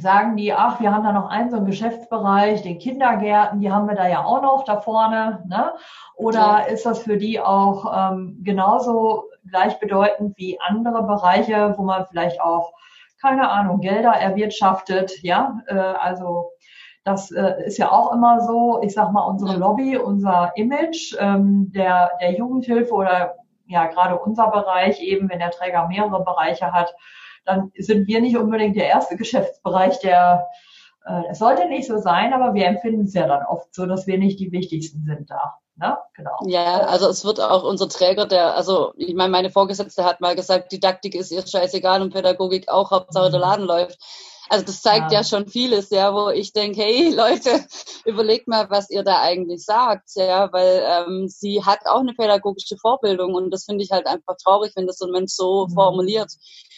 sagen die, ach, wir haben da noch einen so einen Geschäftsbereich, den Kindergärten, die haben wir da ja auch noch da vorne. Ne? Oder ja. ist das für die auch ähm, genauso gleichbedeutend wie andere Bereiche, wo man vielleicht auch, keine Ahnung, Gelder erwirtschaftet? Ja, äh, also das äh, ist ja auch immer so, ich sag mal, unsere Lobby, unser Image ähm, der, der Jugendhilfe oder ja gerade unser Bereich, eben wenn der Träger mehrere Bereiche hat, dann sind wir nicht unbedingt der erste (laughs) Geschäftsbereich, der äh, es sollte nicht so sein, aber wir empfinden es ja dann oft so, dass wir nicht die wichtigsten sind da. Ne? Genau. Ja, also es wird auch unser Träger, der, also ich meine, meine Vorgesetzte hat mal gesagt, Didaktik ist ihr scheißegal und Pädagogik auch, Hauptsache der mhm. Laden läuft. Also das zeigt ja, ja schon vieles, ja, wo ich denke, hey (laughs) Leute, überlegt mal, was ihr da eigentlich sagt, ja, weil ähm, sie hat auch eine pädagogische Vorbildung und das finde ich halt einfach traurig, wenn das so ein Mensch so mhm. formuliert.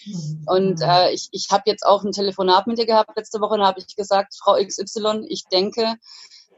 Mhm. Und äh, ich, ich habe jetzt auch ein Telefonat mit ihr gehabt letzte Woche und habe ich gesagt, Frau XY, ich denke,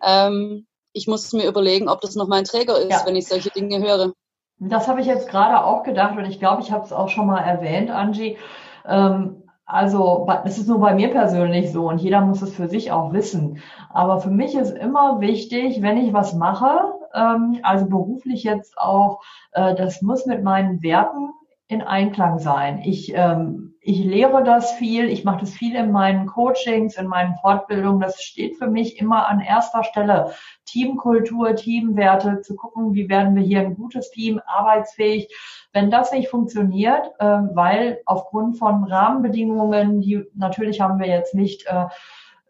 ähm, ich muss mir überlegen, ob das noch mein Träger ist, ja. wenn ich solche Dinge höre. Das habe ich jetzt gerade auch gedacht und ich glaube, ich habe es auch schon mal erwähnt, Angie. Ähm, also, es ist nur bei mir persönlich so und jeder muss es für sich auch wissen. Aber für mich ist immer wichtig, wenn ich was mache, ähm, also beruflich jetzt auch, äh, das muss mit meinen Werten in Einklang sein. Ich, ähm, ich lehre das viel, ich mache das viel in meinen Coachings, in meinen Fortbildungen. Das steht für mich immer an erster Stelle. Teamkultur, Teamwerte, zu gucken, wie werden wir hier ein gutes Team, arbeitsfähig. Wenn das nicht funktioniert, äh, weil aufgrund von Rahmenbedingungen, die natürlich haben wir jetzt nicht äh,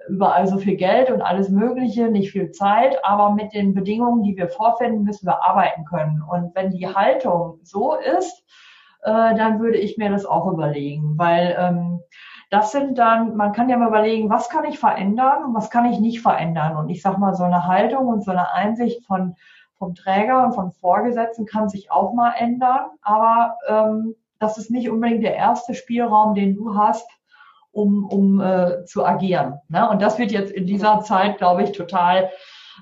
überall so viel Geld und alles Mögliche, nicht viel Zeit, aber mit den Bedingungen, die wir vorfinden, müssen wir arbeiten können. Und wenn die Haltung so ist, äh, dann würde ich mir das auch überlegen, weil ähm, das sind dann, man kann ja mal überlegen, was kann ich verändern und was kann ich nicht verändern. Und ich sag mal, so eine Haltung und so eine Einsicht von vom Träger und von Vorgesetzten kann sich auch mal ändern, aber ähm, das ist nicht unbedingt der erste Spielraum, den du hast, um, um äh, zu agieren. Ne? Und das wird jetzt in dieser Zeit, glaube ich, total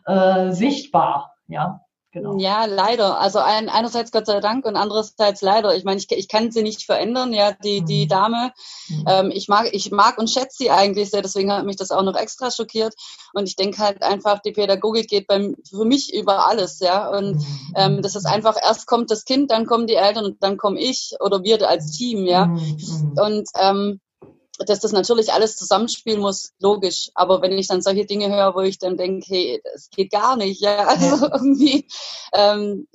äh, sichtbar. Ja. Genau. Ja, leider. Also ein, einerseits Gott sei Dank und andererseits leider. Ich meine, ich, ich kann sie nicht verändern, ja, die, die mhm. Dame. Mhm. Ähm, ich mag, ich mag und schätze sie eigentlich sehr, deswegen hat mich das auch noch extra schockiert. Und ich denke halt einfach, die Pädagogik geht beim, für mich über alles, ja. Und mhm. ähm, das ist einfach, erst kommt das Kind, dann kommen die Eltern und dann komme ich oder wir als Team, ja. Mhm. Und ähm, dass das natürlich alles zusammenspielen muss, logisch. Aber wenn ich dann solche Dinge höre, wo ich dann denke, hey, das geht gar nicht, ja, (laughs) also irgendwie ähm,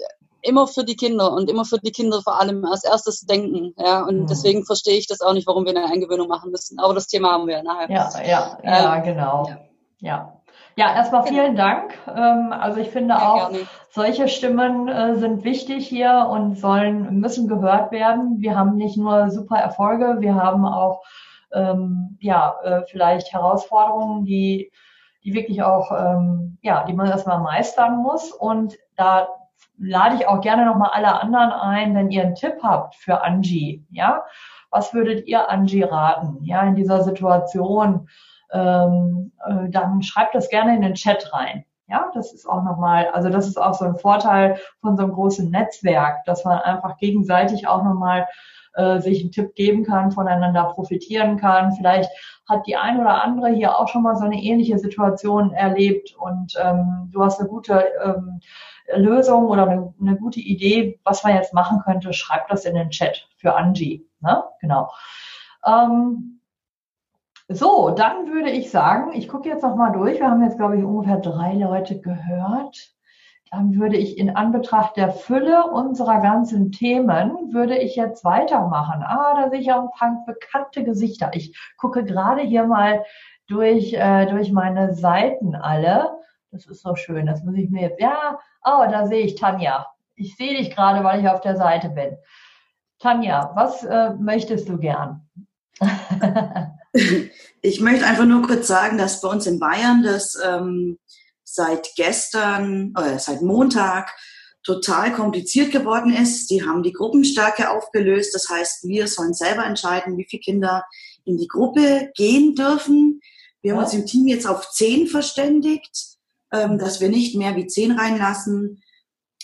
immer für die Kinder und immer für die Kinder vor allem als erstes denken, ja. Und mhm. deswegen verstehe ich das auch nicht, warum wir eine Eingewöhnung machen müssen. Aber das Thema haben wir nachher. Ja, ja, ja, ähm, genau. Ja. ja. Ja, erstmal genau. vielen Dank. Ähm, also ich finde ja, auch, gerne. solche Stimmen äh, sind wichtig hier und sollen, müssen gehört werden. Wir haben nicht nur super Erfolge, wir haben auch ähm, ja, äh, vielleicht Herausforderungen, die, die wirklich auch, ähm, ja, die man erstmal meistern muss. Und da lade ich auch gerne nochmal alle anderen ein, wenn ihr einen Tipp habt für Angie, ja. Was würdet ihr Angie raten, ja, in dieser Situation? Ähm, äh, dann schreibt das gerne in den Chat rein. Ja, das ist auch nochmal, also das ist auch so ein Vorteil von so einem großen Netzwerk, dass man einfach gegenseitig auch nochmal äh, sich einen Tipp geben kann, voneinander profitieren kann. Vielleicht hat die ein oder andere hier auch schon mal so eine ähnliche Situation erlebt und ähm, du hast eine gute ähm, Lösung oder eine, eine, gute Idee, was man jetzt machen könnte, schreib das in den Chat für Angie. Ne? Genau. Ähm, so, dann würde ich sagen, ich gucke jetzt noch mal durch. Wir haben jetzt, glaube ich, ungefähr drei Leute gehört. Dann würde ich in Anbetracht der Fülle unserer ganzen Themen, würde ich jetzt weitermachen. Ah, da sehe ich auch ein paar bekannte Gesichter. Ich gucke gerade hier mal durch, äh, durch meine Seiten alle. Das ist so schön. Das muss ich mir jetzt, ja, oh, da sehe ich Tanja. Ich sehe dich gerade, weil ich auf der Seite bin. Tanja, was äh, möchtest du gern? (laughs) ich möchte einfach nur kurz sagen, dass bei uns in Bayern das ähm, seit gestern, äh, seit Montag total kompliziert geworden ist. Die haben die Gruppenstärke aufgelöst. Das heißt, wir sollen selber entscheiden, wie viele Kinder in die Gruppe gehen dürfen. Wir haben uns im Team jetzt auf zehn verständigt, ähm, dass wir nicht mehr wie zehn reinlassen.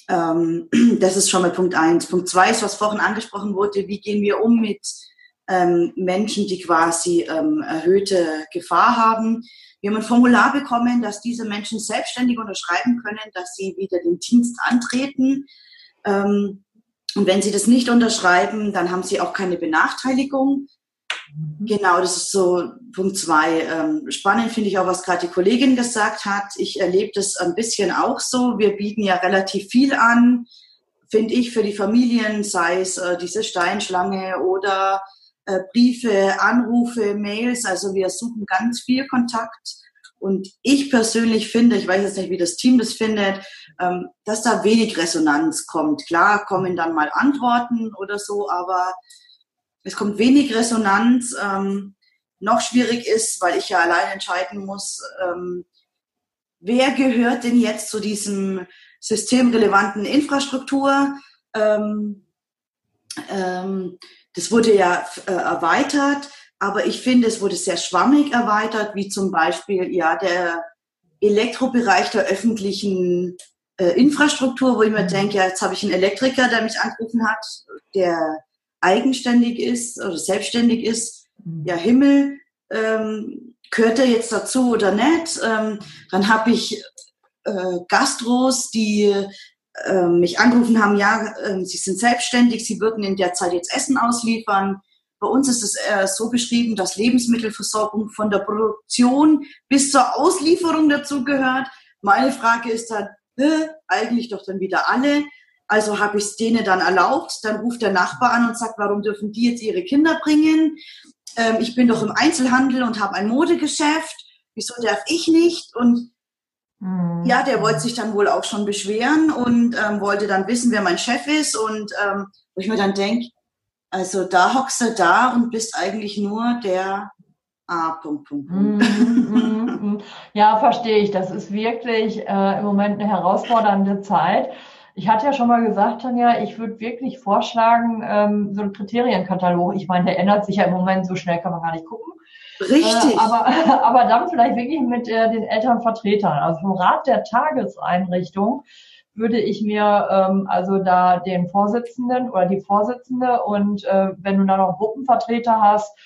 Ähm, (clears throat) das ist schon mal Punkt eins. Punkt zwei ist, was vorhin angesprochen wurde, wie gehen wir um mit ähm, Menschen, die quasi ähm, erhöhte Gefahr haben. Wir haben ein Formular bekommen, dass diese Menschen selbstständig unterschreiben können, dass sie wieder den Dienst antreten. Ähm, und wenn sie das nicht unterschreiben, dann haben sie auch keine Benachteiligung. Mhm. Genau, das ist so Punkt zwei. Ähm, spannend finde ich auch, was gerade die Kollegin gesagt hat. Ich erlebe das ein bisschen auch so. Wir bieten ja relativ viel an, finde ich, für die Familien, sei es äh, diese Steinschlange oder äh, Briefe, Anrufe, Mails. Also wir suchen ganz viel Kontakt. Und ich persönlich finde, ich weiß jetzt nicht, wie das Team das findet, ähm, dass da wenig Resonanz kommt. Klar kommen dann mal Antworten oder so, aber es kommt wenig Resonanz. Ähm, noch schwierig ist, weil ich ja allein entscheiden muss, ähm, wer gehört denn jetzt zu diesem systemrelevanten Infrastruktur? Ähm, das wurde ja äh, erweitert, aber ich finde, es wurde sehr schwammig erweitert, wie zum Beispiel ja der Elektrobereich der öffentlichen äh, Infrastruktur, wo ich mir mhm. denke, ja, jetzt habe ich einen Elektriker, der mich angerufen hat, der eigenständig ist oder selbstständig ist. Mhm. Ja, Himmel, ähm, gehört er jetzt dazu oder nicht? Ähm, dann habe ich äh, Gastros, die äh, mich angerufen haben, ja, äh, sie sind selbstständig, sie würden in der Zeit jetzt Essen ausliefern. Bei uns ist es äh, so beschrieben, dass Lebensmittelversorgung von der Produktion bis zur Auslieferung dazu gehört. Meine Frage ist dann, äh, eigentlich doch dann wieder alle. Also habe ich es denen dann erlaubt. Dann ruft der Nachbar an und sagt, warum dürfen die jetzt ihre Kinder bringen? Ähm, ich bin doch im Einzelhandel und habe ein Modegeschäft. Wieso darf ich nicht? Und Mhm. Ja, der wollte sich dann wohl auch schon beschweren und ähm, wollte dann wissen, wer mein Chef ist. Und ähm, wo ich mir dann denke, also da hockst du da und bist eigentlich nur der A. Punkt, Punkt, Punkt. Mhm, mhm, ja, verstehe ich. Das ist wirklich äh, im Moment eine herausfordernde Zeit. Ich hatte ja schon mal gesagt, Tanja, ich würde wirklich vorschlagen, ähm, so ein Kriterienkatalog. Ich meine, der ändert sich ja im Moment so schnell, kann man gar nicht gucken. Richtig. Äh, aber, (laughs) aber dann vielleicht wirklich mit äh, den Elternvertretern. Also vom Rat der Tageseinrichtung würde ich mir ähm, also da den Vorsitzenden oder die Vorsitzende und äh, wenn du da noch Gruppenvertreter hast,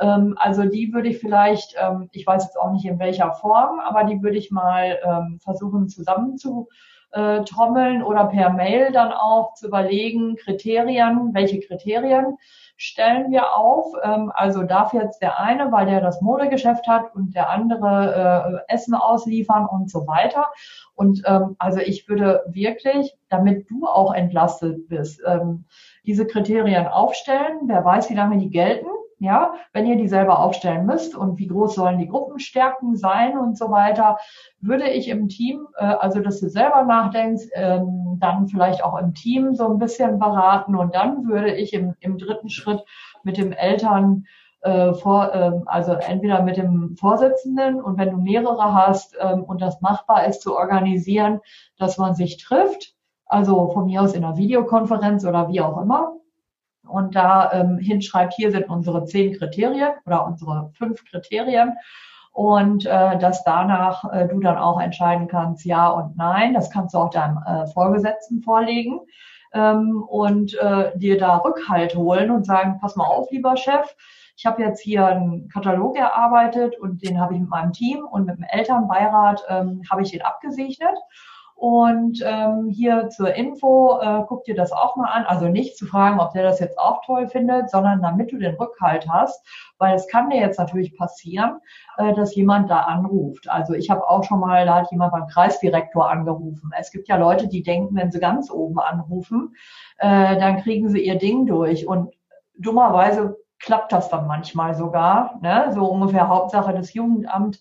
ähm, also die würde ich vielleicht, ähm, ich weiß jetzt auch nicht in welcher Form, aber die würde ich mal ähm, versuchen zusammen zu äh, trommeln oder per Mail dann auch zu überlegen, Kriterien, welche Kriterien stellen wir auf. Ähm, also darf jetzt der eine, weil der das Modegeschäft hat und der andere äh, Essen ausliefern und so weiter. Und ähm, also ich würde wirklich, damit du auch entlastet bist, ähm, diese Kriterien aufstellen. Wer weiß, wie lange die gelten ja, wenn ihr die selber aufstellen müsst und wie groß sollen die Gruppenstärken sein und so weiter, würde ich im Team, äh, also dass du selber nachdenkst, ähm, dann vielleicht auch im Team so ein bisschen beraten und dann würde ich im, im dritten Schritt mit dem Eltern äh, vor, äh, also entweder mit dem Vorsitzenden und wenn du mehrere hast ähm, und das machbar ist zu organisieren, dass man sich trifft, also von mir aus in einer Videokonferenz oder wie auch immer, und da ähm, hinschreibt, hier sind unsere zehn Kriterien oder unsere fünf Kriterien und äh, dass danach äh, du dann auch entscheiden kannst, ja und nein. Das kannst du auch deinem äh, Vorgesetzten vorlegen. ähm, und äh, dir da Rückhalt holen und sagen, pass mal auf, lieber Chef, ich habe jetzt hier einen Katalog erarbeitet und den habe ich mit meinem Team und mit dem Elternbeirat ähm, habe ich den abgesegnet. Und ähm, hier zur Info, äh, guck dir das auch mal an. Also nicht zu fragen, ob der das jetzt auch toll findet, sondern damit du den Rückhalt hast, weil es kann dir jetzt natürlich passieren, äh, dass jemand da anruft. Also ich habe auch schon mal, da hat jemand beim Kreisdirektor angerufen. Es gibt ja Leute, die denken, wenn sie ganz oben anrufen, äh, dann kriegen sie ihr Ding durch. Und dummerweise klappt das dann manchmal sogar. Ne? So ungefähr Hauptsache des Jugendamt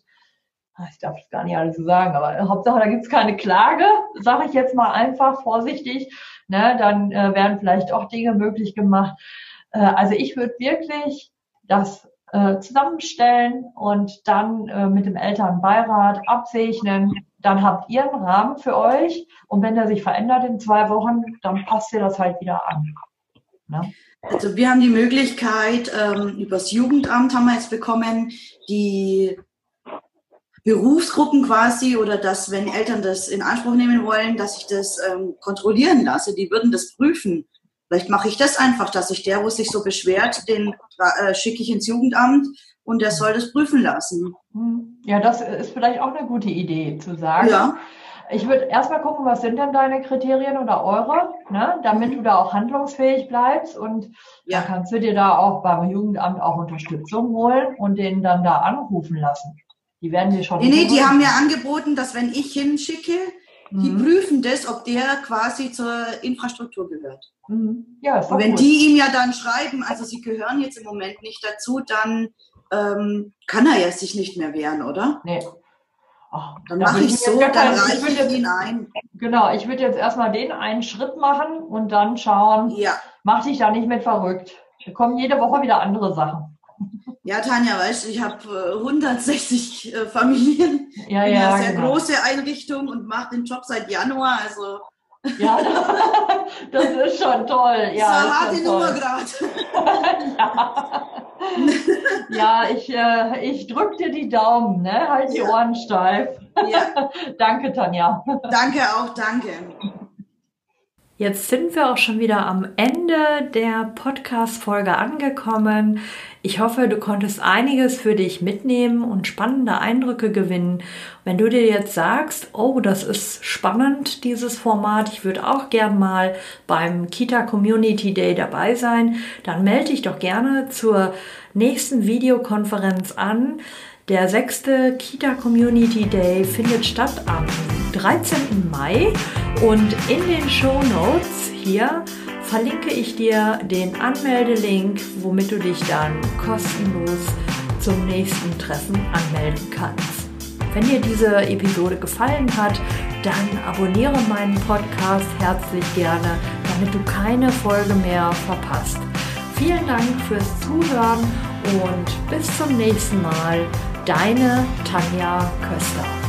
ich darf das gar nicht alles so sagen, aber Hauptsache, da gibt es keine Klage, sage ich jetzt mal einfach vorsichtig. Ne, dann äh, werden vielleicht auch Dinge möglich gemacht. Äh, also ich würde wirklich das äh, zusammenstellen und dann äh, mit dem Elternbeirat absegnen. Dann habt ihr einen Rahmen für euch und wenn der sich verändert in zwei Wochen, dann passt ihr das halt wieder an. Ne? Also wir haben die Möglichkeit, ähm, übers Jugendamt haben wir jetzt bekommen, die Berufsgruppen quasi oder dass, wenn Eltern das in Anspruch nehmen wollen, dass ich das ähm, kontrollieren lasse. Die würden das prüfen. Vielleicht mache ich das einfach, dass ich der, wo sich so beschwert, den äh, schicke ich ins Jugendamt und der soll das prüfen lassen. Hm. Ja, das ist vielleicht auch eine gute Idee zu sagen. Ja. Ich würde erstmal gucken, was sind denn deine Kriterien oder eure, ne, damit du da auch handlungsfähig bleibst und ja. dann kannst du dir da auch beim Jugendamt auch Unterstützung holen und den dann da anrufen lassen. Die werden dir schon. Nee, nee, die haben mir angeboten, dass wenn ich hinschicke, mhm. die prüfen das, ob der quasi zur Infrastruktur gehört. Mhm. Ja, ist Und wenn gut. die ihm ja dann schreiben, also sie gehören jetzt im Moment nicht dazu, dann ähm, kann er ja sich nicht mehr wehren, oder? Nee. Ach, dann mache ich so, dann reiche ich, ich ihn ein. Genau, ich würde jetzt erstmal den einen Schritt machen und dann schauen, ja. mach dich da nicht mit verrückt. Da kommen jede Woche wieder andere Sachen. Ja, Tanja, weißt du, ich habe 160 äh, Familien ja, in einer sehr genau. große Einrichtung und mache den Job seit Januar. Also ja, (laughs) das ist schon toll. Ja, das eine harte Nummer gerade. (laughs) ja. ja, ich, äh, ich drücke dir die Daumen, ne? Halt die ja. Ohren steif. Ja. (laughs) danke, Tanja. Danke auch, danke. Jetzt sind wir auch schon wieder am Ende der Podcast-Folge angekommen. Ich hoffe, du konntest einiges für dich mitnehmen und spannende Eindrücke gewinnen. Wenn du dir jetzt sagst, oh, das ist spannend, dieses Format, ich würde auch gern mal beim Kita Community Day dabei sein, dann melde dich doch gerne zur nächsten Videokonferenz an. Der sechste Kita Community Day findet statt am 13. Mai und in den Show Notes hier verlinke ich dir den Anmeldelink, womit du dich dann kostenlos zum nächsten Treffen anmelden kannst. Wenn dir diese Episode gefallen hat, dann abonniere meinen Podcast herzlich gerne, damit du keine Folge mehr verpasst. Vielen Dank fürs Zuhören und bis zum nächsten Mal. Deine Tanja Köster.